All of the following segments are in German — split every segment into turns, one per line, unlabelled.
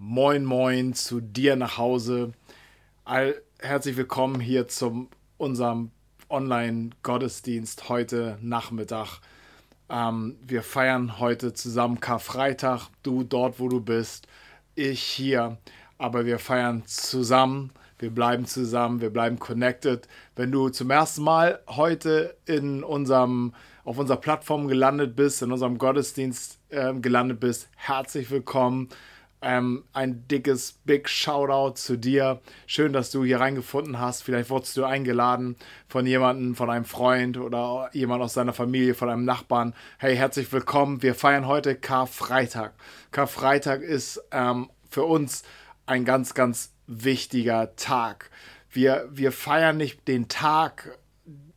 Moin Moin zu dir nach Hause. All, herzlich willkommen hier zum unserem Online-Gottesdienst heute Nachmittag. Ähm, wir feiern heute zusammen Karfreitag. Du dort, wo du bist, ich hier. Aber wir feiern zusammen. Wir bleiben zusammen. Wir bleiben connected. Wenn du zum ersten Mal heute in unserem auf unserer Plattform gelandet bist, in unserem Gottesdienst äh, gelandet bist, herzlich willkommen. Ähm, ein dickes Big Shoutout zu dir. Schön, dass du hier reingefunden hast. Vielleicht wurdest du eingeladen von jemandem, von einem Freund oder jemand aus deiner Familie, von einem Nachbarn. Hey, herzlich willkommen. Wir feiern heute Karfreitag. Karfreitag ist ähm, für uns ein ganz, ganz wichtiger Tag. Wir, wir feiern nicht den Tag,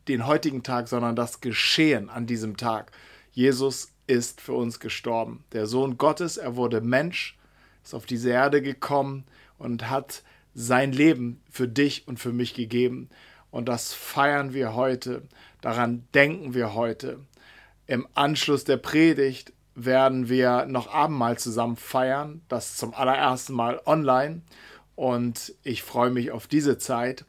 den heutigen Tag, sondern das Geschehen an diesem Tag. Jesus ist für uns gestorben. Der Sohn Gottes, er wurde Mensch ist auf diese Erde gekommen und hat sein Leben für dich und für mich gegeben. Und das feiern wir heute, daran denken wir heute. Im Anschluss der Predigt werden wir noch Abendmahl zusammen feiern, das zum allerersten Mal online. Und ich freue mich auf diese Zeit.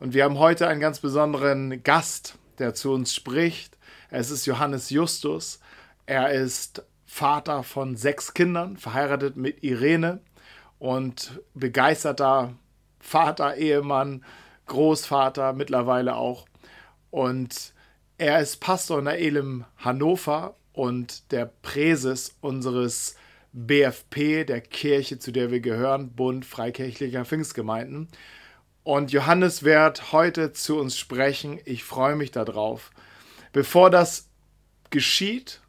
Und wir haben heute einen ganz besonderen Gast, der zu uns spricht. Es ist Johannes Justus. Er ist Vater von sechs Kindern, verheiratet mit Irene und begeisterter Vater, Ehemann, Großvater mittlerweile auch. Und er ist Pastor in der Elim Hannover und der Präses unseres BFP, der Kirche, zu der wir gehören, Bund Freikirchlicher Pfingstgemeinden. Und Johannes wird heute zu uns sprechen. Ich freue mich darauf. Bevor das geschieht,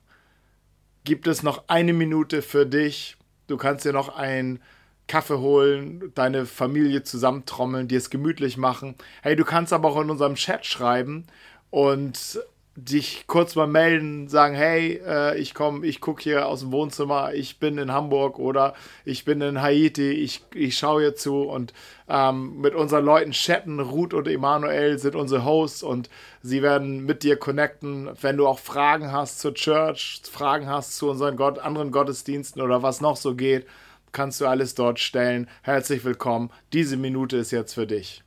gibt es noch eine Minute für dich. Du kannst dir noch einen Kaffee holen, deine Familie zusammentrommeln, dir es gemütlich machen. Hey, du kannst aber auch in unserem Chat schreiben und dich kurz mal melden, sagen, hey, äh, ich komme, ich gucke hier aus dem Wohnzimmer, ich bin in Hamburg oder ich bin in Haiti, ich, ich schaue hier zu und ähm, mit unseren Leuten chatten. Ruth und Emanuel sind unsere Hosts und sie werden mit dir connecten. Wenn du auch Fragen hast zur Church, Fragen hast zu unseren Gott, anderen Gottesdiensten oder was noch so geht, kannst du alles dort stellen. Herzlich willkommen. Diese Minute ist jetzt für dich.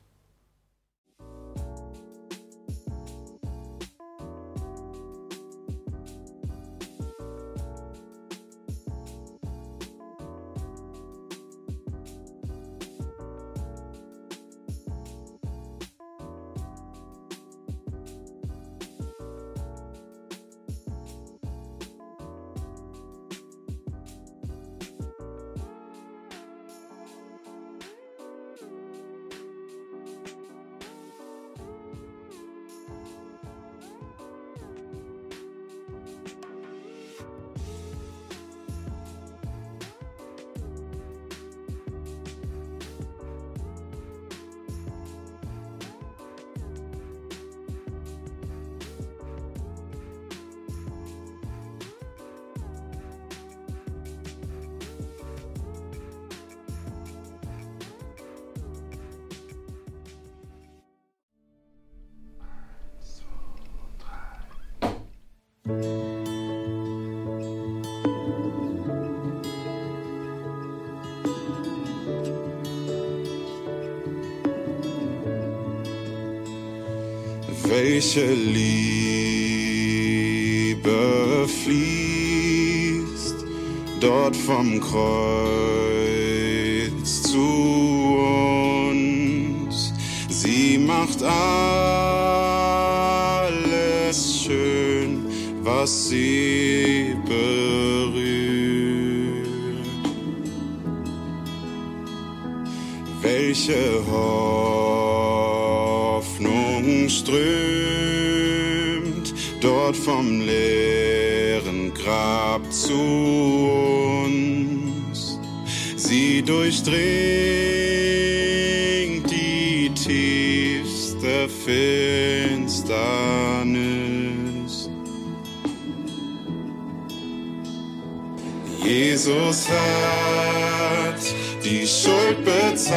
Welche Liebe fließt dort vom Kreuz zu uns. Sie macht alles schön, was sie berührt. Welche Hoffnung strömt dort vom leeren Grab zu uns. Sie durchdringt die tiefste Finsternis. Jesus hat die Schuld bezahlt,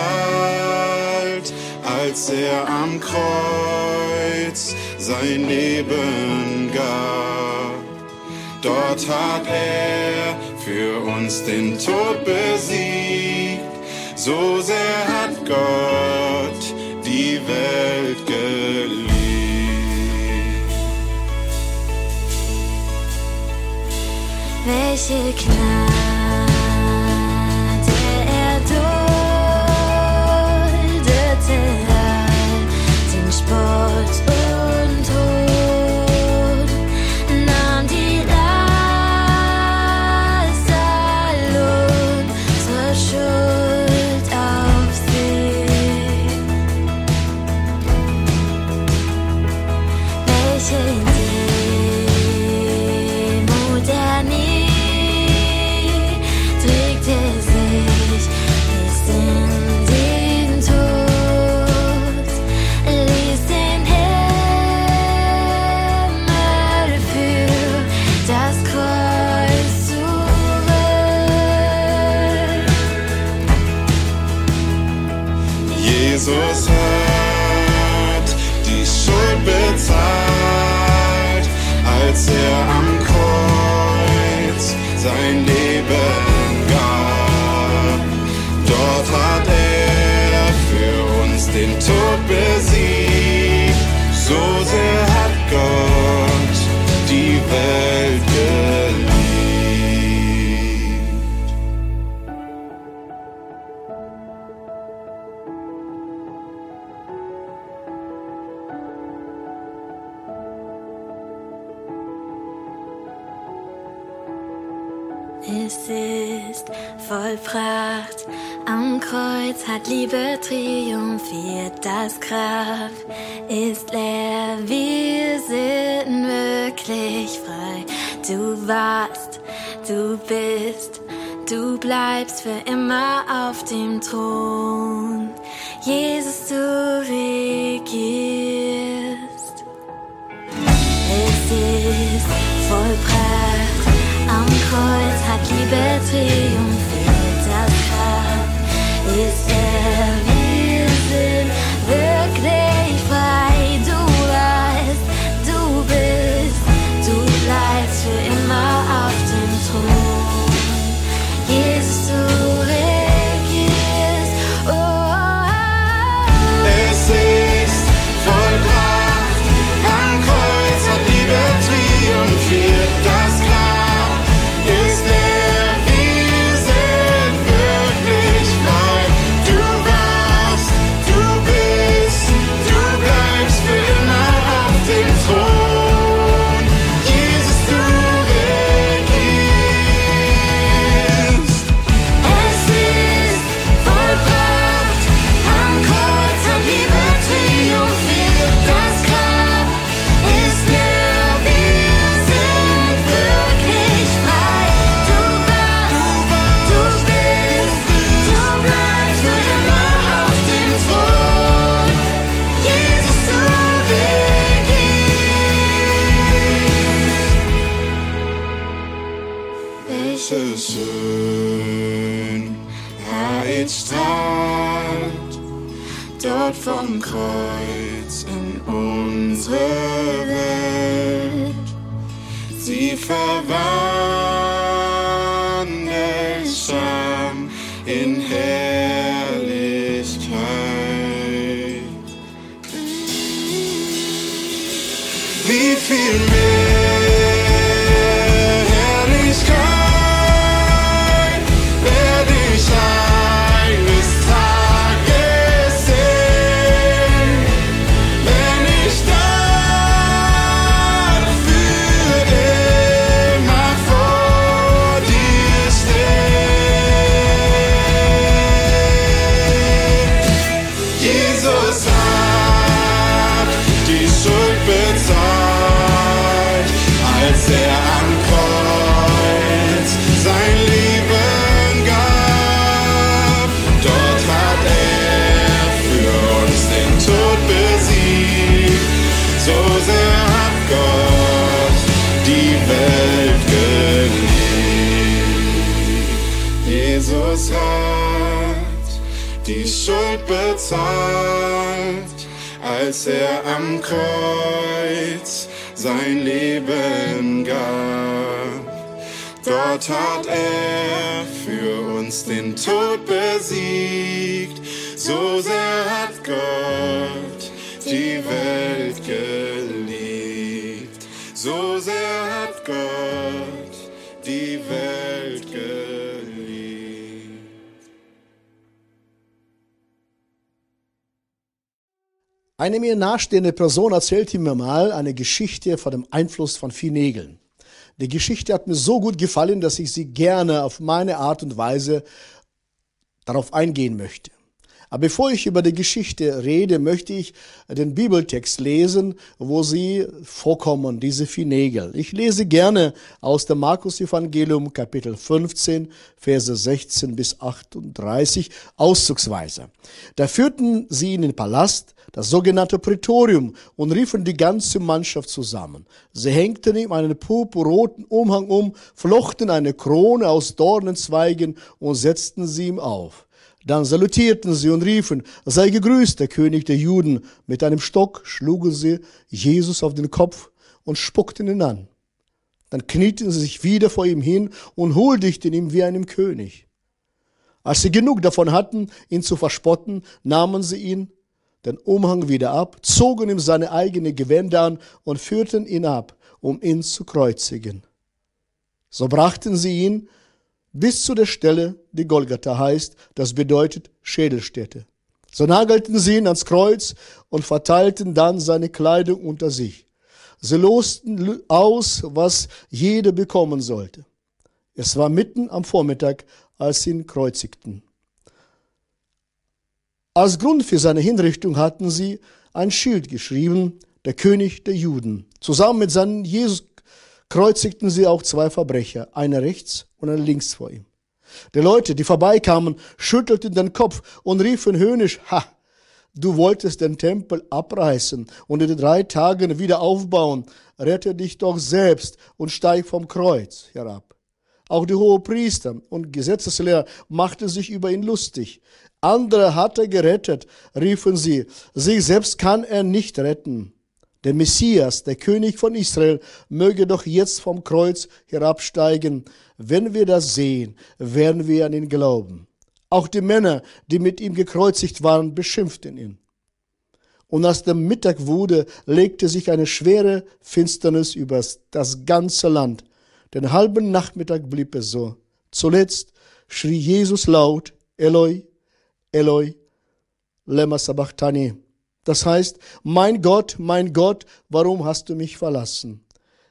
als er am Kreuz sein Leben gab. Dort hat er für uns den Tod besiegt, so sehr hat Gott die Welt geliebt.
welche Gnade. Du warst, du bist, du bleibst für immer auf dem Thron. Jesus, du regierst. Es ist vollbracht, am Kreuz hat Liebe triumphiert, das Grab ist
er. vom Kreuz in unsere Welt. Sie verwandelt das hat die Schuld bezahlt, als er am Kreuz sein Leben gab. Dort hat er für uns den Tod besiegt, so sehr hat Gott die Welt geliebt, so sehr hat Gott
Eine mir nahestehende Person erzählte mir mal eine Geschichte von dem Einfluss von Viehnegeln. Die Geschichte hat mir so gut gefallen, dass ich sie gerne auf meine Art und Weise darauf eingehen möchte. Aber bevor ich über die Geschichte rede, möchte ich den Bibeltext lesen, wo sie vorkommen, diese Finegel. Ich lese gerne aus dem Markus Evangelium Kapitel 15, Verse 16 bis 38 auszugsweise. Da führten sie in den Palast, das sogenannte Prätorium, und riefen die ganze Mannschaft zusammen. Sie hängten ihm einen purpurroten Umhang um, flochten eine Krone aus Dornenzweigen und setzten sie ihm auf. Dann salutierten sie und riefen, sei gegrüßt, der König der Juden. Mit einem Stock schlugen sie Jesus auf den Kopf und spuckten ihn an. Dann knieten sie sich wieder vor ihm hin und huldigten ihm wie einem König. Als sie genug davon hatten, ihn zu verspotten, nahmen sie ihn den Umhang wieder ab, zogen ihm seine eigene Gewänder an und führten ihn ab, um ihn zu kreuzigen. So brachten sie ihn bis zu der Stelle, die Golgatha heißt, das bedeutet Schädelstätte. So nagelten sie ihn ans Kreuz und verteilten dann seine Kleidung unter sich. Sie losten aus, was jeder bekommen sollte. Es war mitten am Vormittag, als sie ihn kreuzigten. Als Grund für seine Hinrichtung hatten sie ein Schild geschrieben, der König der Juden. Zusammen mit seinem Jesus kreuzigten sie auch zwei Verbrecher, einer rechts und einer links vor ihm. Die Leute, die vorbeikamen, schüttelten den Kopf und riefen höhnisch, ha, du wolltest den Tempel abreißen und in drei Tagen wieder aufbauen, rette dich doch selbst und steig vom Kreuz herab. Auch die Hohepriester und Gesetzeslehrer machten sich über ihn lustig. Andere hat er gerettet, riefen sie, sich selbst kann er nicht retten. Der Messias, der König von Israel, möge doch jetzt vom Kreuz herabsteigen. Wenn wir das sehen, werden wir an ihn glauben. Auch die Männer, die mit ihm gekreuzigt waren, beschimpften ihn. Und als der Mittag wurde, legte sich eine schwere Finsternis über das ganze Land. Den halben Nachmittag blieb es so. Zuletzt schrie Jesus laut, Eloi, Eloi, lema sabachthani. Das heißt, mein Gott, mein Gott, warum hast du mich verlassen?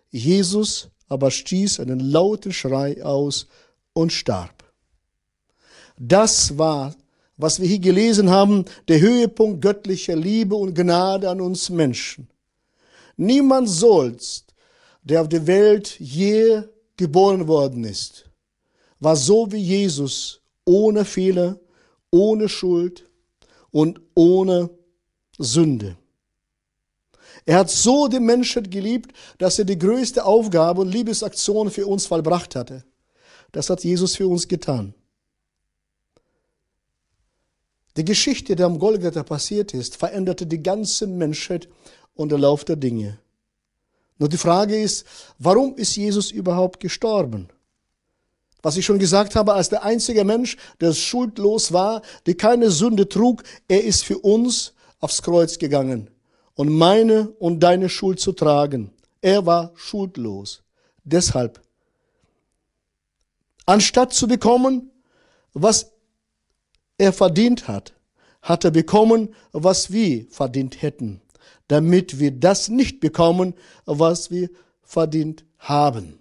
Jesus aber stieß einen lauten Schrei aus und starb. Das war, was wir hier gelesen haben, der Höhepunkt göttlicher Liebe und Gnade an uns Menschen. Niemand sollst, der auf der Welt je geboren worden ist, war so wie Jesus, ohne Fehler, ohne Schuld und ohne Sünde. Er hat so die Menschheit geliebt, dass er die größte Aufgabe und Liebesaktion für uns vollbracht hatte. Das hat Jesus für uns getan. Die Geschichte, die am Golgatha passiert ist, veränderte die ganze Menschheit und der Lauf der Dinge. Nur die Frage ist, warum ist Jesus überhaupt gestorben? Was ich schon gesagt habe, als der einzige Mensch, der schuldlos war, der keine Sünde trug, er ist für uns aufs Kreuz gegangen und meine und deine Schuld zu tragen. Er war schuldlos. Deshalb, anstatt zu bekommen, was er verdient hat, hat er bekommen, was wir verdient hätten, damit wir das nicht bekommen, was wir verdient haben.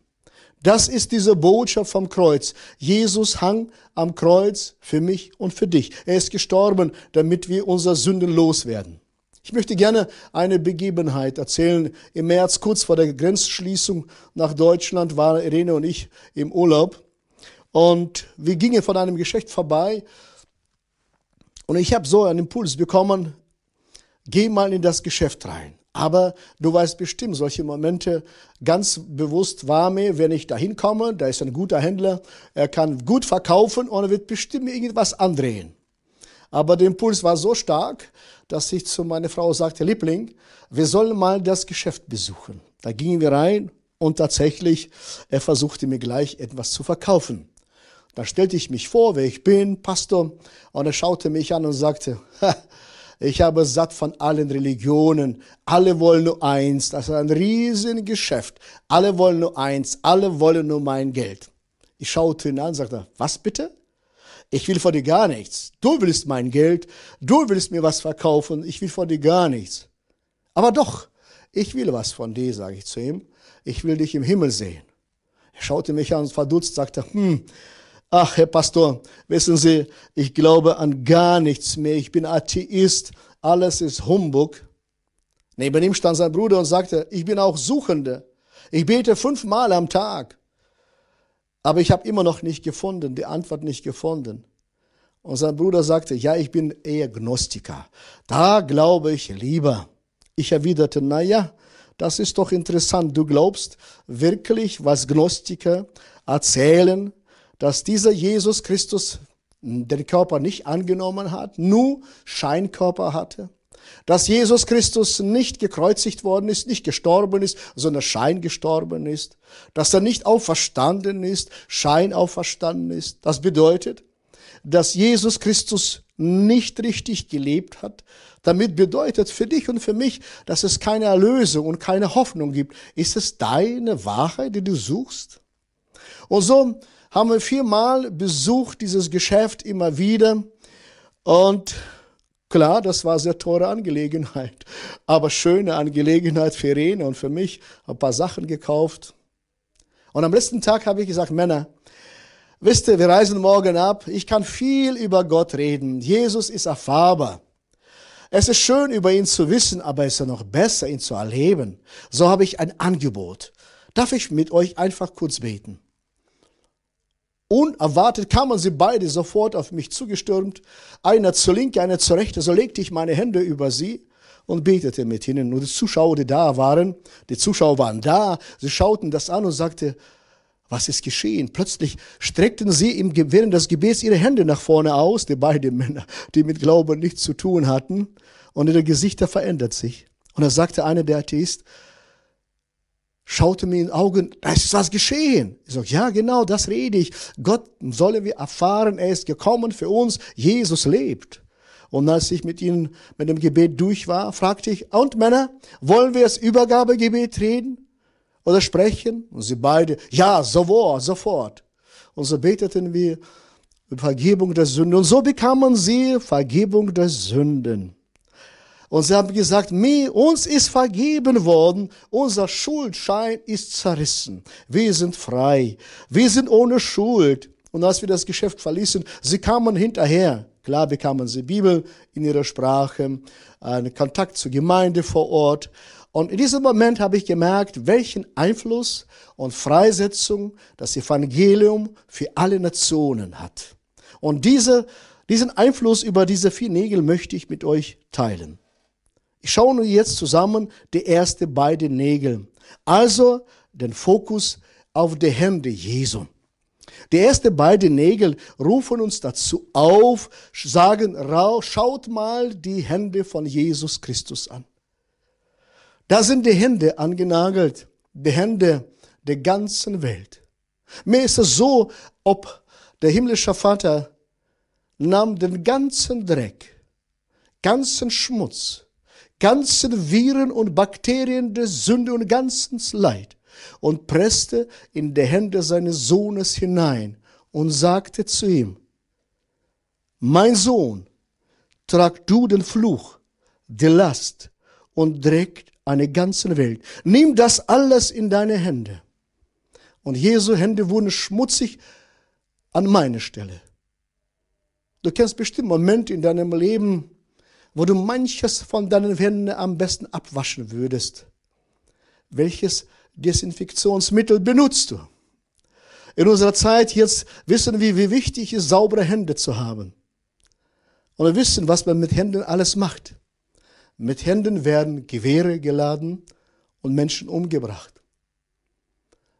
Das ist diese Botschaft vom Kreuz. Jesus hang am Kreuz für mich und für dich. Er ist gestorben, damit wir unser Sünden loswerden. Ich möchte gerne eine Begebenheit erzählen. Im März, kurz vor der Grenzschließung nach Deutschland, waren Irene und ich im Urlaub. Und wir gingen von einem Geschäft vorbei. Und ich habe so einen Impuls bekommen, geh mal in das Geschäft rein. Aber du weißt bestimmt, solche Momente ganz bewusst war mir, wenn ich da hinkomme, da ist ein guter Händler, er kann gut verkaufen und er wird bestimmt irgendwas andrehen. Aber der Impuls war so stark, dass ich zu meiner Frau sagte, Liebling, wir sollen mal das Geschäft besuchen. Da gingen wir rein Und tatsächlich, er versuchte mir gleich etwas zu verkaufen. Da stellte ich mich vor, wer ich bin, Pastor, und er schaute mich an und sagte, ha, ich habe satt von allen Religionen. Alle wollen nur eins. Das ist ein Riesengeschäft. Alle wollen nur eins. Alle wollen nur mein Geld. Ich schaute ihn an und sagte, was bitte? Ich will von dir gar nichts. Du willst mein Geld. Du willst mir was verkaufen. Ich will von dir gar nichts. Aber doch, ich will was von dir, sage ich zu ihm. Ich will dich im Himmel sehen. Er schaute mich an und verdutzt, sagte, hm, ach, Herr Pastor, wissen Sie, ich glaube an gar nichts mehr. Ich bin Atheist. Alles ist Humbug. Neben ihm stand sein Bruder und sagte, ich bin auch Suchende. Ich bete fünfmal am Tag. Aber ich habe immer noch nicht gefunden, die Antwort nicht gefunden. Und sein Bruder sagte, ja, ich bin eher Gnostiker. Da glaube ich lieber. Ich erwiderte, na ja, das ist doch interessant. Du glaubst wirklich, was Gnostiker erzählen, dass dieser Jesus Christus den Körper nicht angenommen hat, nur Scheinkörper hatte? Dass Jesus Christus nicht gekreuzigt worden ist, nicht gestorben ist, sondern Schein gestorben ist? Dass er nicht auferstanden ist, Schein auferstanden ist? Das bedeutet, dass Jesus Christus nicht richtig gelebt hat. Damit bedeutet für dich und für mich, dass es keine Erlösung und keine Hoffnung gibt. Ist es deine Wahrheit, die du suchst? Und so haben wir viermal besucht dieses Geschäft immer wieder. Und klar, das war sehr teure Angelegenheit, aber schöne Angelegenheit für Irene und für mich. Ein paar Sachen gekauft. Und am letzten Tag habe ich gesagt, Männer, wisst ihr, wir reisen morgen ab. Ich kann viel über Gott reden. Jesus ist erfahrbar. Es ist schön, über ihn zu wissen, aber es ist ja noch besser, ihn zu erleben. So habe ich ein Angebot. Darf ich mit euch einfach kurz beten? Unerwartet kamen sie beide sofort auf mich zugestürmt, einer zur Linke, einer zur Rechte, so legte ich meine Hände über sie und betete mit ihnen. Und die Zuschauer, die da waren, die Zuschauer waren da, sie schauten das an und sagte, was ist geschehen? Plötzlich streckten sie im, während des Gebets ihre Hände nach vorne aus, die beiden Männer, die mit Glauben nichts zu tun hatten, und ihre Gesichter verändert sich. Und da sagte einer der Atheist, schaute mir in die Augen, da ist was geschehen. Ich sage, ja, genau, das rede ich. Gott sollen wir erfahren, er ist gekommen für uns, Jesus lebt. Und als ich mit ihnen mit dem Gebet durch war, fragte ich, und Männer, wollen wir das Übergabegebet reden oder sprechen? Und sie beide, ja, sofort, sofort. Und so beteten wir Vergebung der Sünden. Und so bekamen sie Vergebung der Sünden. Und sie haben gesagt, mir, uns ist vergeben worden, unser Schuldschein ist zerrissen. Wir sind frei, wir sind ohne Schuld. Und als wir das Geschäft verließen, sie kamen hinterher. Klar bekamen sie Bibel in ihrer Sprache, einen Kontakt zur Gemeinde vor Ort. Und in diesem Moment habe ich gemerkt, welchen Einfluss und Freisetzung das Evangelium für alle Nationen hat. Und diese, diesen Einfluss über diese vier Nägel möchte ich mit euch teilen. Ich schaue nur jetzt zusammen die erste beiden Nägel. Also den Fokus auf die Hände Jesu. Die erste beiden Nägel rufen uns dazu auf, sagen, schaut mal die Hände von Jesus Christus an. Da sind die Hände angenagelt, die Hände der ganzen Welt. Mir ist es so, ob der himmlische Vater nahm den ganzen Dreck, ganzen Schmutz, ganzen Viren und Bakterien der Sünde und ganzes Leid und presste in die Hände seines Sohnes hinein und sagte zu ihm, mein Sohn, trag du den Fluch, die Last und trägt eine ganze Welt. Nimm das alles in deine Hände. Und Jesu Hände wurden schmutzig an meine Stelle. Du kennst bestimmt Momente in deinem Leben, wo du manches von deinen Händen am besten abwaschen würdest. Welches Desinfektionsmittel benutzt du? In unserer Zeit jetzt wissen wir, wie wichtig es ist, saubere Hände zu haben. Und wir wissen, was man mit Händen alles macht. Mit Händen werden Gewehre geladen und Menschen umgebracht.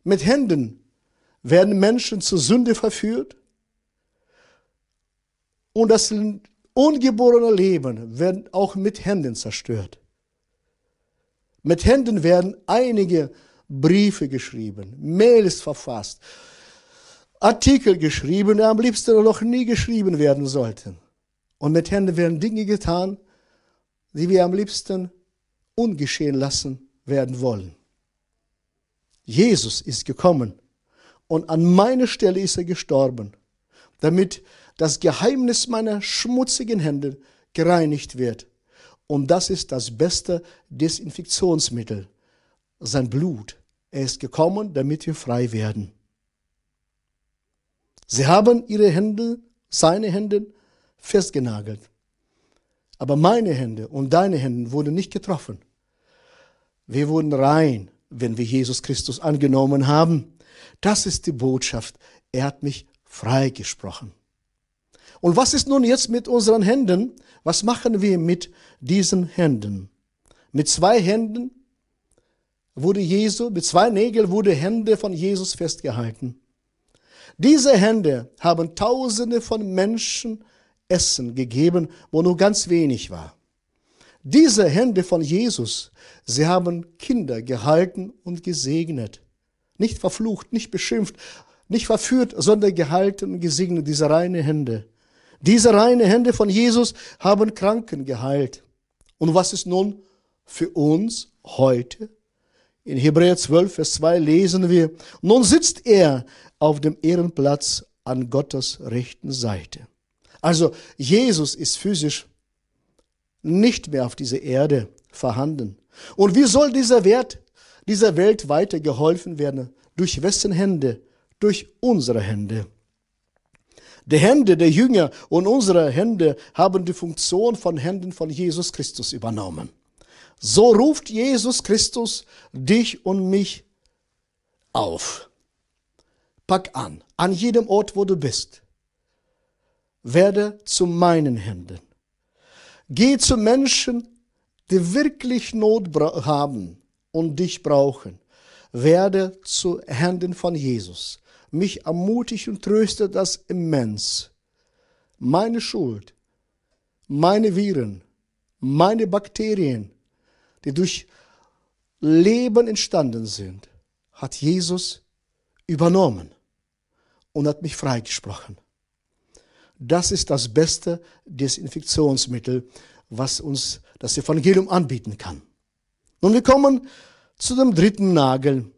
Mit Händen werden Menschen zur Sünde verführt und das ungeborene Leben werden auch mit Händen zerstört. Mit Händen werden einige Briefe geschrieben, Mails verfasst, Artikel geschrieben, die am liebsten noch nie geschrieben werden sollten. Und mit Händen werden Dinge getan, die wir am liebsten ungeschehen lassen werden wollen. Jesus ist gekommen und an meine Stelle ist er gestorben, damit das Geheimnis meiner schmutzigen Hände gereinigt wird. Und das ist das beste Desinfektionsmittel, sein Blut. Er ist gekommen, damit wir frei werden. Sie haben ihre Hände, seine Hände festgenagelt. Aber meine Hände und deine Hände wurden nicht getroffen. Wir wurden rein, wenn wir Jesus Christus angenommen haben. Das ist die Botschaft. Er hat mich freigesprochen. Und was ist nun jetzt mit unseren Händen? Was machen wir mit diesen Händen? Mit zwei Händen wurde Jesu, mit zwei Nägeln wurde Hände von Jesus festgehalten. Diese Hände haben Tausende von Menschen Essen gegeben, wo nur ganz wenig war. Diese Hände von Jesus, sie haben Kinder gehalten und gesegnet. Nicht verflucht, nicht beschimpft, nicht verführt, sondern gehalten und gesegnet, diese reine Hände. Diese reine Hände von Jesus haben Kranken geheilt. Und was ist nun für uns heute? In Hebräer 12, Vers 2 lesen wir, nun sitzt er auf dem Ehrenplatz an Gottes rechten Seite. Also Jesus ist physisch nicht mehr auf dieser Erde vorhanden. Und wie soll dieser Wert, dieser Welt weiter geholfen werden? Durch wessen Hände? Durch unsere Hände. Die Hände der Jünger und unsere Hände haben die Funktion von Händen von Jesus Christus übernommen. So ruft Jesus Christus dich und mich auf. Pack an, an jedem Ort, wo du bist. Werde zu meinen Händen. Geh zu Menschen, die wirklich Not haben und dich brauchen. Werde zu Händen von Jesus. Mich ermutigt und tröstet das immens. Meine Schuld, meine Viren, meine Bakterien, die durch Leben entstanden sind, hat Jesus übernommen und hat mich freigesprochen. Das ist das beste Desinfektionsmittel, was uns das Evangelium anbieten kann. Nun, wir kommen zu dem dritten Nagel.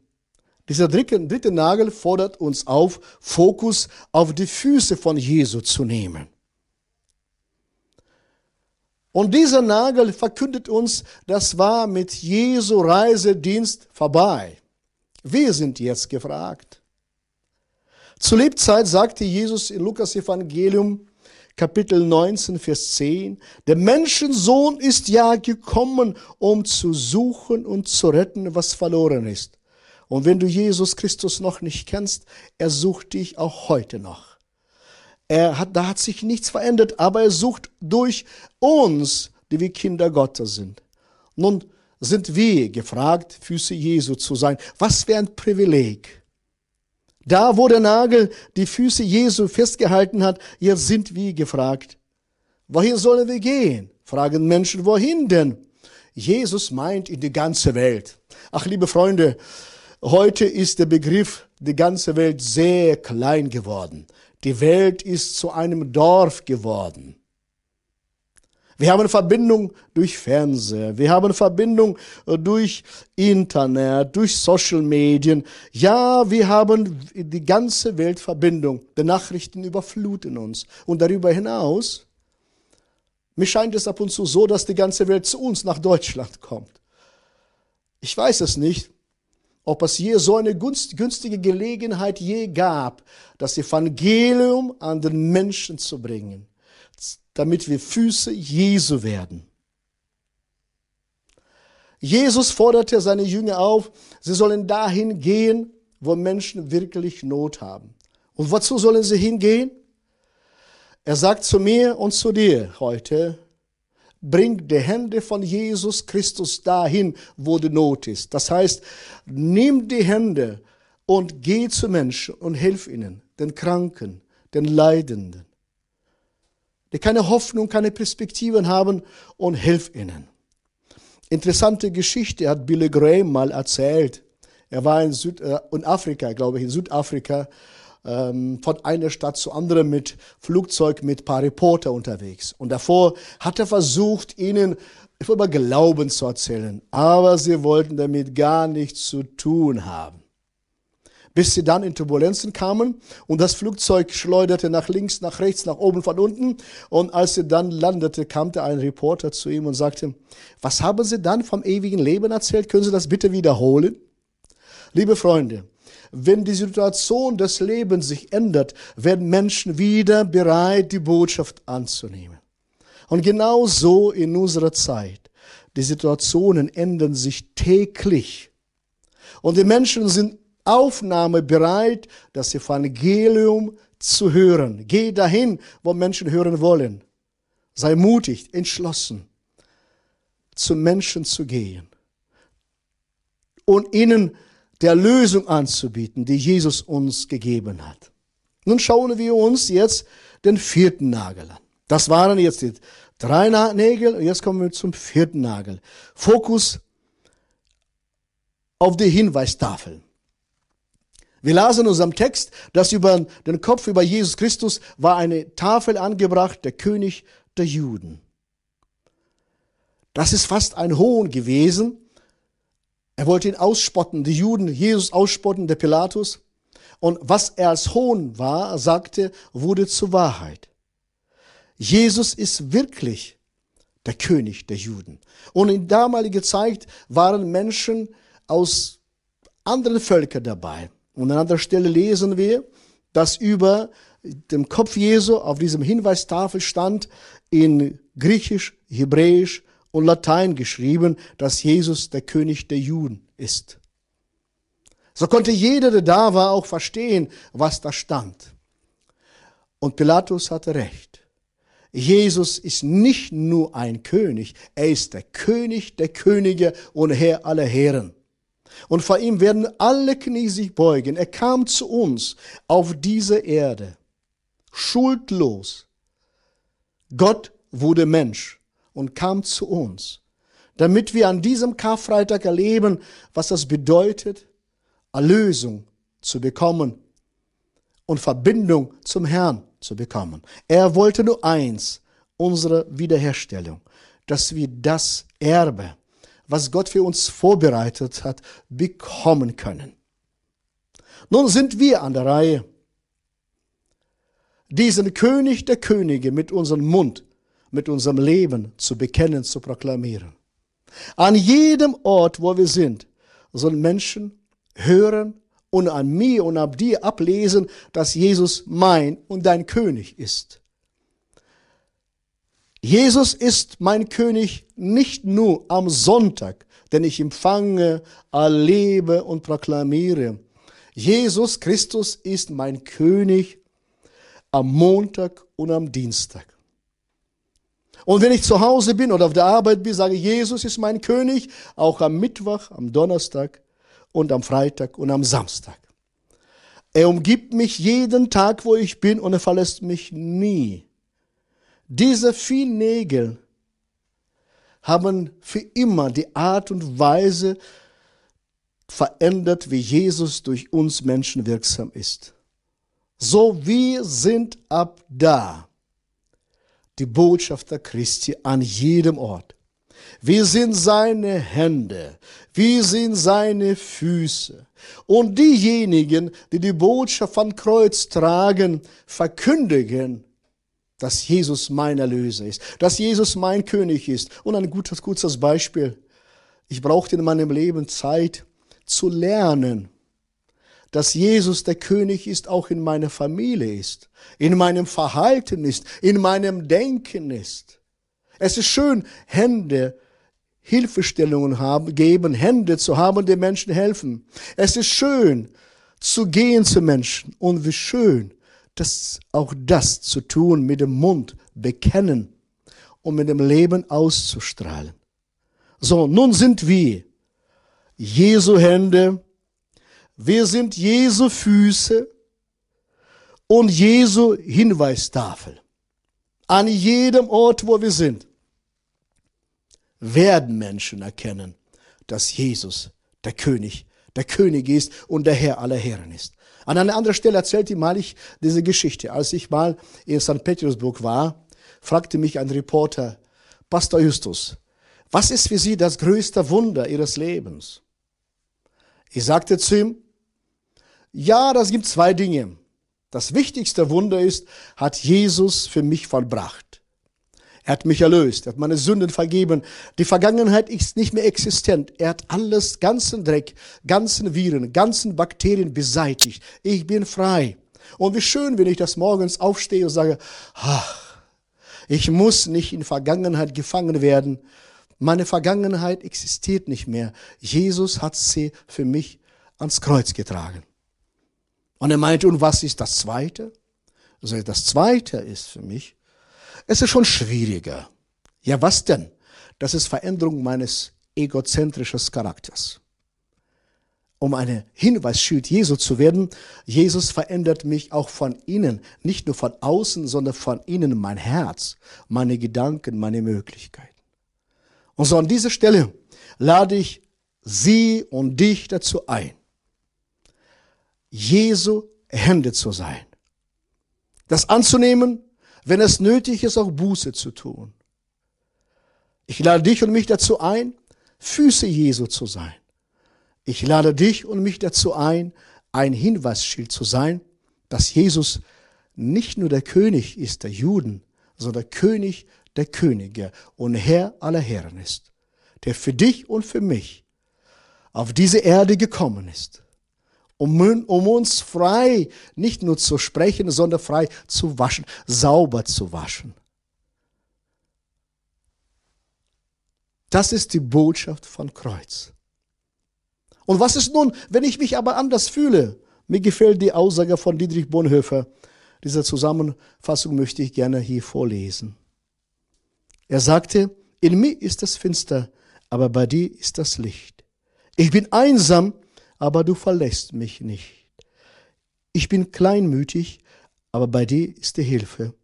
Dieser dritte, dritte Nagel fordert uns auf, Fokus auf die Füße von Jesu zu nehmen. Und dieser Nagel verkündet uns, das war mit Jesu Reisedienst vorbei. Wir sind jetzt gefragt. Zur Lebzeit sagte Jesus in Lukas Evangelium Kapitel 19, Vers 10, der Menschensohn ist ja gekommen, um zu suchen und zu retten, was verloren ist. Und wenn du Jesus Christus noch nicht kennst, er sucht dich auch heute noch. Er hat, da hat sich nichts verändert, aber er sucht durch uns, die wir Kinder Gottes sind. Nun sind wir gefragt, Füße Jesu zu sein. Was für ein Privileg. Da, wo der Nagel die Füße Jesu festgehalten hat, jetzt sind wir gefragt. Wohin sollen wir gehen? Fragen Menschen, wohin denn? Jesus meint in die ganze Welt. Ach, liebe Freunde, heute ist der Begriff die ganze Welt sehr klein geworden. Die Welt ist zu einem Dorf geworden. Wir haben Verbindung durch Fernseher, wir haben Verbindung äh, durch Internet, durch Social Medien. Ja, wir haben die ganze Welt Verbindung. Die Nachrichten überfluten uns. Und darüber hinaus, mir scheint es ab und zu so, dass die ganze Welt zu uns nach Deutschland kommt. Ich weiß es nicht, ob es je so eine günstige Gelegenheit je gab, das Evangelium an den Menschen zu bringen damit wir Füße Jesu werden. Jesus forderte seine Jünger auf, sie sollen dahin gehen, wo Menschen wirklich Not haben. Und wozu sollen sie hingehen? Er sagt zu mir und zu dir heute, bring die Hände von Jesus Christus dahin, wo die Not ist. Das heißt, nimm die Hände und geh zu Menschen und hilf ihnen, den Kranken, den Leidenden die keine Hoffnung, keine Perspektiven haben und hilf ihnen. Interessante Geschichte hat Billy Graham mal erzählt. Er war in, Süd, äh, in Afrika, glaube ich, in Südafrika, ähm, von einer Stadt zu anderen mit Flugzeug mit paar Reporter unterwegs. Und davor hat er versucht, ihnen über Glauben zu erzählen. Aber sie wollten damit gar nichts zu tun haben bis sie dann in Turbulenzen kamen und das Flugzeug schleuderte nach links, nach rechts, nach oben, von unten. Und als sie dann landete, kam da ein Reporter zu ihm und sagte, was haben Sie dann vom ewigen Leben erzählt? Können Sie das bitte wiederholen? Liebe Freunde, wenn die Situation des Lebens sich ändert, werden Menschen wieder bereit, die Botschaft anzunehmen. Und genau so in unserer Zeit. Die Situationen ändern sich täglich. Und die Menschen sind Aufnahme bereit, das Evangelium zu hören. Geh dahin, wo Menschen hören wollen. Sei mutig, entschlossen, zu Menschen zu gehen und ihnen der Lösung anzubieten, die Jesus uns gegeben hat. Nun schauen wir uns jetzt den vierten Nagel an. Das waren jetzt die drei Nägel und jetzt kommen wir zum vierten Nagel. Fokus auf die Hinweistafeln. Wir lasen in unserem Text, dass über den Kopf über Jesus Christus war eine Tafel angebracht, der König der Juden. Das ist fast ein Hohn gewesen. Er wollte ihn ausspotten, die Juden, Jesus ausspotten, der Pilatus. Und was er als Hohn war, sagte, wurde zur Wahrheit. Jesus ist wirklich der König der Juden. Und in damaliger Zeit waren Menschen aus anderen Völkern dabei. Und an anderer Stelle lesen wir, dass über dem Kopf Jesu auf diesem Hinweistafel stand in Griechisch, Hebräisch und Latein geschrieben, dass Jesus der König der Juden ist. So konnte jeder, der da war, auch verstehen, was da stand. Und Pilatus hatte recht. Jesus ist nicht nur ein König, er ist der König der Könige und Herr aller Herren. Und vor ihm werden alle Knie sich beugen. Er kam zu uns auf diese Erde, schuldlos. Gott wurde Mensch und kam zu uns, damit wir an diesem Karfreitag erleben, was das bedeutet, Erlösung zu bekommen und Verbindung zum Herrn zu bekommen. Er wollte nur eins, unsere Wiederherstellung, dass wir das Erbe was Gott für uns vorbereitet hat, bekommen können. Nun sind wir an der Reihe, diesen König der Könige mit unserem Mund, mit unserem Leben zu bekennen, zu proklamieren. An jedem Ort, wo wir sind, sollen Menschen hören und an mir und ab dir ablesen, dass Jesus mein und dein König ist. Jesus ist mein König nicht nur am Sonntag, den ich empfange, erlebe und proklamiere. Jesus Christus ist mein König am Montag und am Dienstag. Und wenn ich zu Hause bin oder auf der Arbeit bin, sage ich, Jesus ist mein König, auch am Mittwoch, am Donnerstag und am Freitag und am Samstag. Er umgibt mich jeden Tag, wo ich bin und er verlässt mich nie. Diese vier Nägel haben für immer die Art und Weise verändert, wie Jesus durch uns Menschen wirksam ist. So wir sind ab da die Botschafter Christi an jedem Ort. Wir sind seine Hände, wir sind seine Füße. Und diejenigen, die die Botschaft von Kreuz tragen, verkündigen dass Jesus mein Erlöser ist, dass Jesus mein König ist. Und ein gutes, kurzes Beispiel. Ich brauchte in meinem Leben Zeit zu lernen, dass Jesus der König ist, auch in meiner Familie ist, in meinem Verhalten ist, in meinem Denken ist. Es ist schön, Hände, Hilfestellungen haben, geben, Hände zu haben, die Menschen helfen. Es ist schön, zu gehen zu Menschen. Und wie schön, das, auch das zu tun, mit dem Mund bekennen und mit dem Leben auszustrahlen. So, nun sind wir Jesu Hände, wir sind Jesu Füße und Jesu Hinweistafel. An jedem Ort, wo wir sind, werden Menschen erkennen, dass Jesus der König der König ist und der Herr aller Herren ist. An einer anderen Stelle erzählte mal ich diese Geschichte. Als ich mal in St. Petersburg war, fragte mich ein Reporter, Pastor Justus, was ist für Sie das größte Wunder Ihres Lebens? Ich sagte zu ihm, ja, das gibt zwei Dinge. Das wichtigste Wunder ist, hat Jesus für mich vollbracht. Er hat mich erlöst, er hat meine Sünden vergeben. Die Vergangenheit ist nicht mehr existent. Er hat alles, ganzen Dreck, ganzen Viren, ganzen Bakterien beseitigt. Ich bin frei. Und wie schön, wenn ich das morgens aufstehe und sage, ach, ich muss nicht in Vergangenheit gefangen werden. Meine Vergangenheit existiert nicht mehr. Jesus hat sie für mich ans Kreuz getragen. Und er meinte, und was ist das Zweite? Also das Zweite ist für mich, es ist schon schwieriger. Ja, was denn? Das ist Veränderung meines egozentrischen Charakters. Um eine Hinweisschild Jesu zu werden, Jesus verändert mich auch von innen, nicht nur von außen, sondern von innen mein Herz, meine Gedanken, meine Möglichkeiten. Und so an dieser Stelle lade ich Sie und dich dazu ein, Jesu Hände zu sein. Das anzunehmen, wenn es nötig ist, auch Buße zu tun. Ich lade dich und mich dazu ein, Füße Jesu zu sein. Ich lade dich und mich dazu ein, ein Hinweisschild zu sein, dass Jesus nicht nur der König ist der Juden, sondern König der Könige und Herr aller Herren ist, der für dich und für mich auf diese Erde gekommen ist, um, um uns frei nicht nur zu sprechen, sondern frei zu waschen, sauber zu waschen. Das ist die Botschaft von Kreuz. Und was ist nun, wenn ich mich aber anders fühle? Mir gefällt die Aussage von Dietrich Bonhoeffer. Diese Zusammenfassung möchte ich gerne hier vorlesen. Er sagte, in mir ist das finster, aber bei dir ist das Licht. Ich bin einsam, aber du verlässt mich nicht. Ich bin kleinmütig, aber bei dir ist die Hilfe.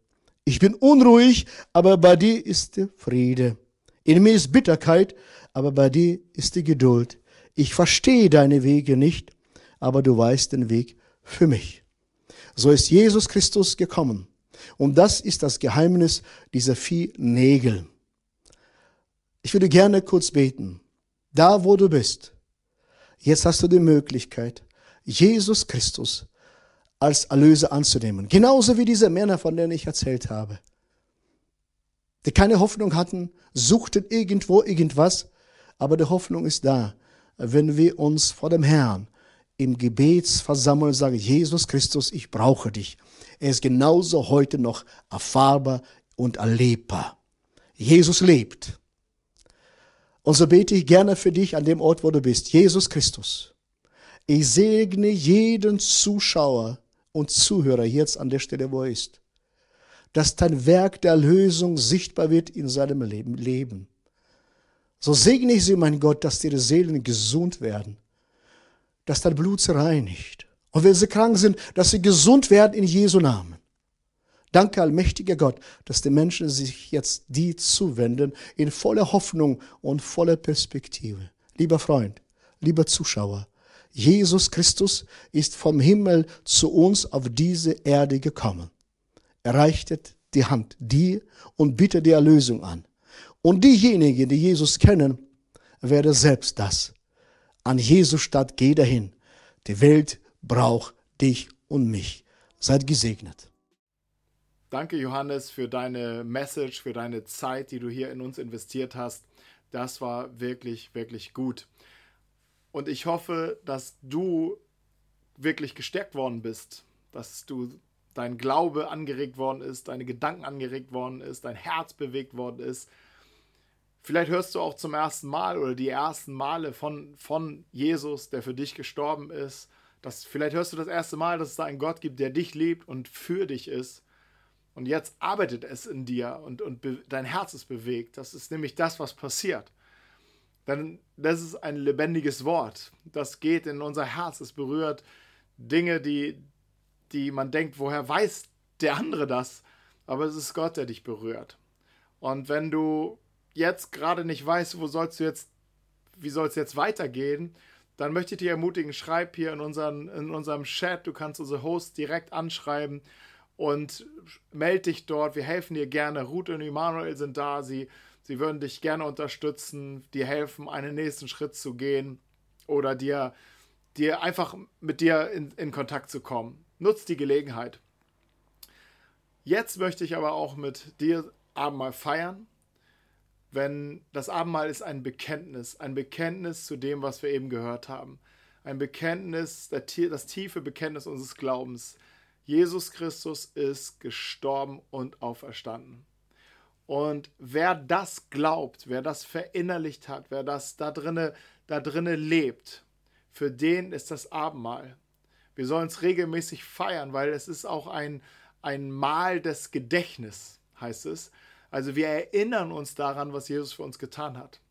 Ich bin unruhig, aber bei dir ist der Friede. In mir ist Bitterkeit, aber bei dir ist die Geduld. Ich verstehe deine Wege nicht, aber du weißt den Weg für mich. So ist Jesus Christus gekommen. Und das ist das Geheimnis dieser vier Nägel. Ich würde gerne kurz beten. Da, wo du bist, Jetzt hast du die Möglichkeit, Jesus Christus als Erlöser anzunehmen. Genauso wie diese Männer, von denen ich erzählt habe. Die keine Hoffnung hatten, suchten irgendwo irgendwas, aber die Hoffnung ist da, wenn wir uns vor dem Herrn im Gebet versammeln und sagen, Jesus Christus, ich brauche dich. Er ist genauso heute noch erfahrbar und erlebbar. Jesus lebt. Und so bete ich gerne für dich an dem Ort, wo du bist. Jesus Christus. Ich segne jeden Zuschauer und Zuhörer jetzt an der Stelle, wo er ist. Dass dein Werk der Erlösung sichtbar wird in seinem Leben. So segne ich sie, mein Gott, dass ihre Seelen gesund werden. Dass dein Blut sie reinigt. Und wenn sie krank sind, dass sie gesund werden in Jesu Namen. Danke, allmächtiger Gott, dass die Menschen sich jetzt die zuwenden in voller Hoffnung und voller Perspektive. Lieber Freund, lieber Zuschauer, Jesus Christus ist vom Himmel zu uns auf diese Erde gekommen. Er reichte die Hand dir und bietet die Erlösung an. Und diejenigen, die Jesus kennen, werden selbst das. An Jesus statt geh dahin. Die Welt braucht dich und mich. Seid gesegnet.
Danke, Johannes, für deine Message, für deine Zeit, die du hier in uns investiert hast. Das war wirklich, wirklich gut. Und ich hoffe, dass du wirklich gestärkt worden bist, dass du dein Glaube angeregt worden ist, deine Gedanken angeregt worden ist, dein Herz bewegt worden ist. Vielleicht hörst du auch zum ersten Mal oder die ersten Male von, von Jesus, der für dich gestorben ist. Das, vielleicht hörst du das erste Mal, dass es da einen Gott gibt, der dich liebt und für dich ist. Und jetzt arbeitet es in dir und, und dein Herz ist bewegt. Das ist nämlich das, was passiert. Denn das ist ein lebendiges Wort. Das geht in unser Herz. Es berührt Dinge, die, die man denkt, woher weiß der andere das? Aber es ist Gott, der dich berührt. Und wenn du jetzt gerade nicht weißt, wo sollst du jetzt, wie soll es jetzt weitergehen, dann möchte ich dich ermutigen, schreib hier in, unseren, in unserem Chat, du kannst unsere Hosts direkt anschreiben und melde dich dort. Wir helfen dir gerne. Ruth und Emanuel sind da. Sie, sie würden dich gerne unterstützen, dir helfen, einen nächsten Schritt zu gehen oder dir, dir einfach mit dir in, in Kontakt zu kommen. Nutz die Gelegenheit. Jetzt möchte ich aber auch mit dir Abendmahl feiern. Wenn das Abendmahl ist ein Bekenntnis, ein Bekenntnis zu dem, was wir eben gehört haben. Ein Bekenntnis, das tiefe Bekenntnis unseres Glaubens Jesus Christus ist gestorben und auferstanden. Und wer das glaubt, wer das verinnerlicht hat, wer das da drinne, da drinne lebt, für den ist das Abendmahl. Wir sollen es regelmäßig feiern, weil es ist auch ein, ein Mahl des Gedächtnisses, heißt es. Also wir erinnern uns daran, was Jesus für uns getan hat.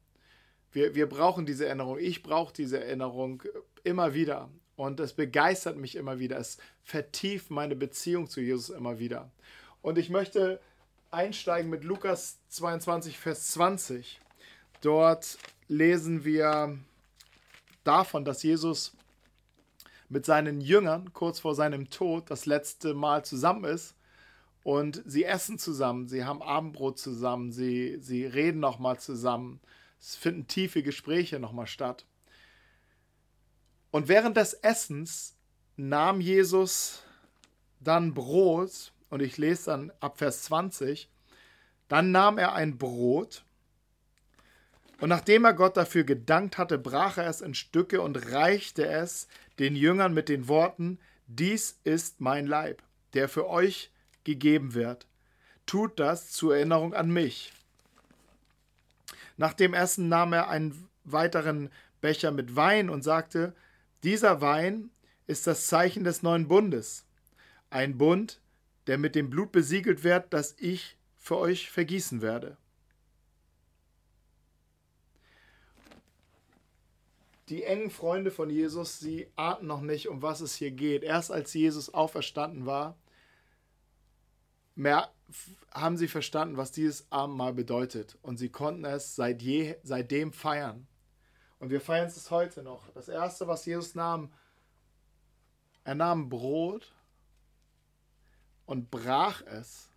Wir, wir brauchen diese Erinnerung. Ich brauche diese Erinnerung immer wieder. Und es begeistert mich immer wieder. Es vertieft meine Beziehung zu Jesus immer wieder. Und ich möchte einsteigen mit Lukas 22, Vers 20. Dort lesen wir davon, dass Jesus mit seinen Jüngern kurz vor seinem Tod das letzte Mal zusammen ist. Und sie essen zusammen, sie haben Abendbrot zusammen, sie, sie reden nochmal zusammen. Es finden tiefe Gespräche nochmal statt. Und während des Essens nahm Jesus dann Brot, und ich lese dann ab Vers 20, dann nahm er ein Brot, und nachdem er Gott dafür gedankt hatte, brach er es in Stücke und reichte es den Jüngern mit den Worten, dies ist mein Leib, der für euch gegeben wird. Tut das zur Erinnerung an mich. Nach dem Essen nahm er einen weiteren Becher mit Wein und sagte, dieser Wein ist das Zeichen des neuen Bundes. Ein Bund, der mit dem Blut besiegelt wird, das ich für euch vergießen werde. Die engen Freunde von Jesus, sie ahnten noch nicht, um was es hier geht. Erst als Jesus auferstanden war, mehr haben sie verstanden, was dieses Abendmahl bedeutet. Und sie konnten es seit je, seitdem feiern. Und wir feiern es heute noch. Das erste, was Jesus nahm, er nahm Brot und brach es.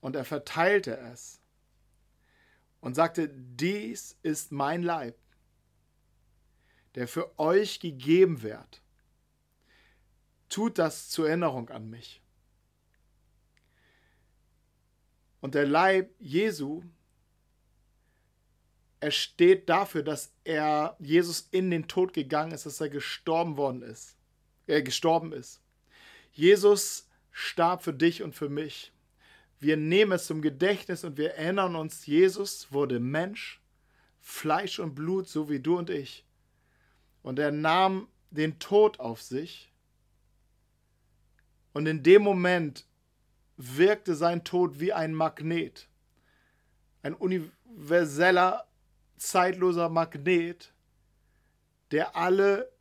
Und er verteilte es und sagte, dies ist mein Leib, der für euch gegeben wird. Tut das zur Erinnerung an mich. Und der Leib Jesu er steht dafür, dass er Jesus in den Tod gegangen ist, dass er gestorben worden ist. Er gestorben ist. Jesus starb für dich und für mich. Wir nehmen es zum Gedächtnis und wir erinnern uns, Jesus wurde Mensch, Fleisch und Blut, so wie du und ich. Und er nahm den Tod auf sich. Und in dem Moment wirkte sein Tod wie ein Magnet. Ein universeller zeitloser Magnet, der alle,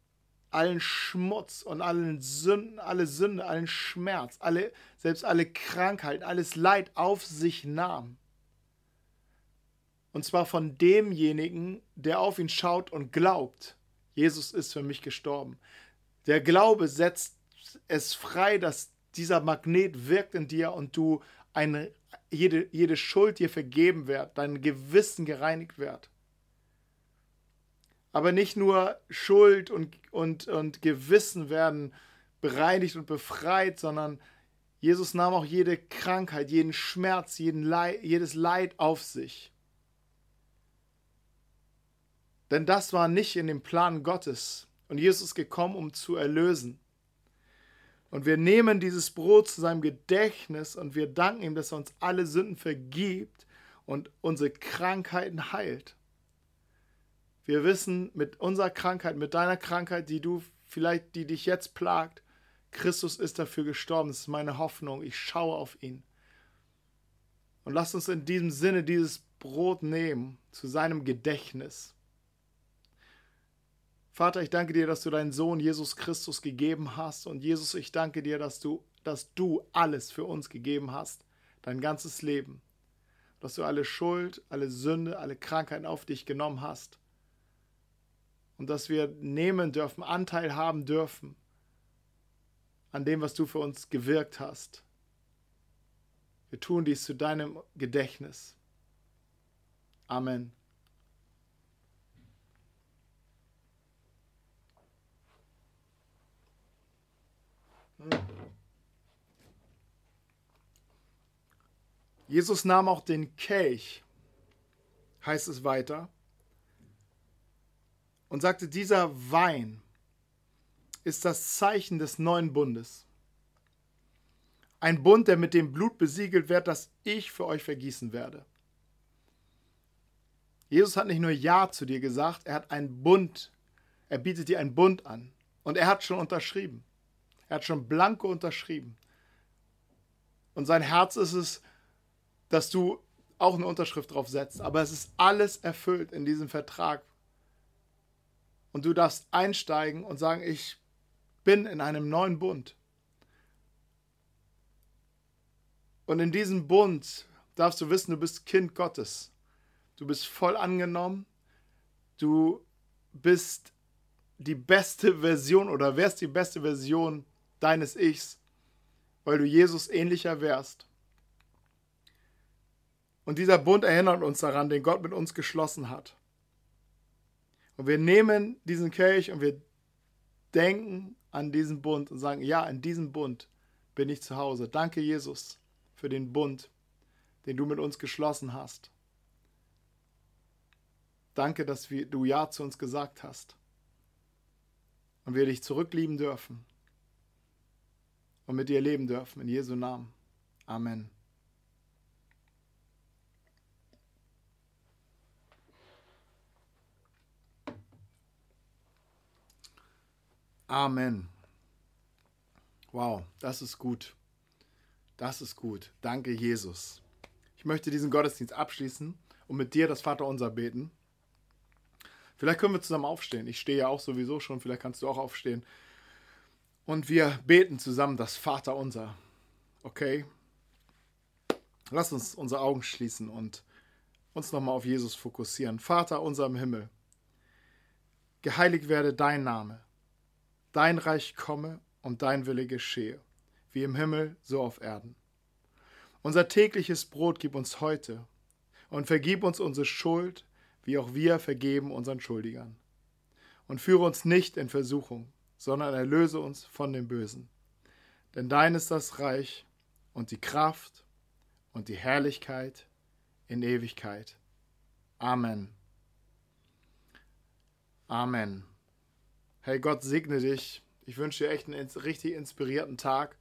allen Schmutz und allen Sünden, alle Sünde, allen Schmerz, alle, selbst alle Krankheiten, alles Leid auf sich nahm. Und zwar von demjenigen, der auf ihn schaut und glaubt, Jesus ist für mich gestorben. Der Glaube setzt es frei, dass dieser Magnet wirkt in dir und du eine, jede, jede Schuld dir vergeben wird, dein Gewissen gereinigt wird aber nicht nur Schuld und, und, und Gewissen werden bereinigt und befreit, sondern Jesus nahm auch jede Krankheit, jeden Schmerz, jeden Leid, jedes Leid auf sich. Denn das war nicht in dem Plan Gottes. Und Jesus ist gekommen, um zu erlösen. Und wir nehmen dieses Brot zu seinem Gedächtnis und wir danken ihm, dass er uns alle Sünden vergibt und unsere Krankheiten heilt. Wir wissen mit unserer Krankheit, mit deiner Krankheit, die du vielleicht, die dich jetzt plagt, Christus ist dafür gestorben. Das ist meine Hoffnung. Ich schaue auf ihn. Und lass uns in diesem Sinne dieses Brot nehmen zu seinem Gedächtnis. Vater, ich danke dir, dass du deinen Sohn Jesus Christus gegeben hast. Und Jesus, ich danke dir, dass du, dass du alles für uns gegeben hast. Dein ganzes Leben. Dass du alle Schuld, alle Sünde, alle Krankheiten auf dich genommen hast und dass wir nehmen dürfen, Anteil haben dürfen an dem, was du für uns gewirkt hast. Wir tun dies zu deinem Gedächtnis. Amen. Jesus nahm auch den Kelch, heißt es weiter, und sagte, dieser Wein ist das Zeichen des neuen Bundes. Ein Bund, der mit dem Blut besiegelt wird, das ich für euch vergießen werde. Jesus hat nicht nur Ja zu dir gesagt, er hat einen Bund, er bietet dir einen Bund an. Und er hat schon unterschrieben. Er hat schon blanko unterschrieben. Und sein Herz ist es, dass du auch eine Unterschrift drauf setzt. Aber es ist alles erfüllt in diesem Vertrag. Und du darfst einsteigen und sagen, ich bin in einem neuen Bund. Und in diesem Bund darfst du wissen, du bist Kind Gottes. Du bist voll angenommen. Du bist die beste Version oder wärst die beste Version deines Ichs, weil du Jesus ähnlicher wärst. Und dieser Bund erinnert uns daran, den Gott mit uns geschlossen hat. Und wir nehmen diesen Kelch und wir denken an diesen Bund und sagen, ja, in diesem Bund bin ich zu Hause. Danke, Jesus, für den Bund, den du mit uns geschlossen hast. Danke, dass wir, du Ja zu uns gesagt hast. Und wir dich zurücklieben dürfen und mit dir leben dürfen. In Jesu Namen. Amen. Amen. Wow, das ist gut. Das ist gut. Danke, Jesus. Ich möchte diesen Gottesdienst abschließen und mit dir das Vaterunser beten. Vielleicht können wir zusammen aufstehen. Ich stehe ja auch sowieso schon, vielleicht kannst du auch aufstehen. Und wir beten zusammen das Vaterunser. Okay? Lass uns unsere Augen schließen und uns nochmal auf Jesus fokussieren. Vater unser im Himmel, geheiligt werde dein Name Dein Reich komme und dein Wille geschehe, wie im Himmel, so auf Erden. Unser tägliches Brot gib uns heute und vergib uns unsere Schuld, wie auch wir vergeben unseren Schuldigern. Und führe uns nicht in Versuchung, sondern erlöse uns von dem Bösen. Denn dein ist das Reich und die Kraft und die Herrlichkeit in Ewigkeit. Amen. Amen. Hey, Gott segne dich. Ich wünsche dir echt einen richtig inspirierten Tag,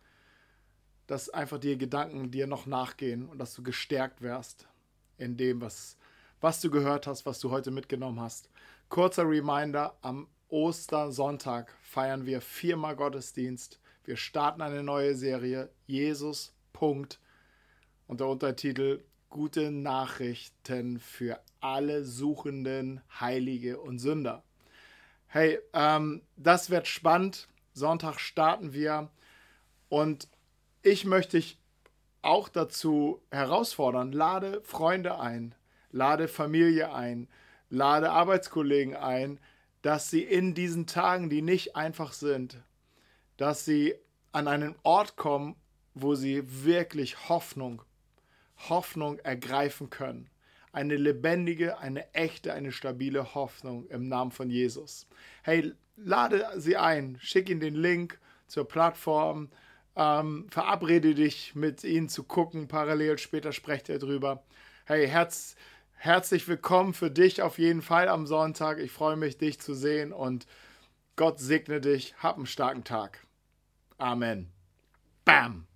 dass einfach die Gedanken dir noch nachgehen und dass du gestärkt wirst in dem, was, was du gehört hast, was du heute mitgenommen hast. Kurzer Reminder, am Ostersonntag feiern wir viermal Gottesdienst. Wir starten eine neue Serie, Jesus, Punkt. Und der Untertitel Gute Nachrichten für alle Suchenden, Heilige und Sünder. Hey, ähm, das wird spannend. Sonntag starten wir. Und ich möchte dich auch dazu herausfordern, lade Freunde ein, lade Familie ein, lade Arbeitskollegen ein, dass sie in diesen Tagen, die nicht einfach sind, dass sie an einen Ort kommen, wo sie wirklich Hoffnung, Hoffnung ergreifen können eine lebendige, eine echte, eine stabile Hoffnung im Namen von Jesus. Hey, lade sie ein, schick ihnen den Link zur Plattform, ähm, verabrede dich mit ihnen zu gucken, parallel später sprecht er drüber. Hey, herz, herzlich willkommen für dich auf jeden Fall am Sonntag. Ich freue mich, dich zu sehen und Gott segne dich. Hab einen starken Tag. Amen. Bam.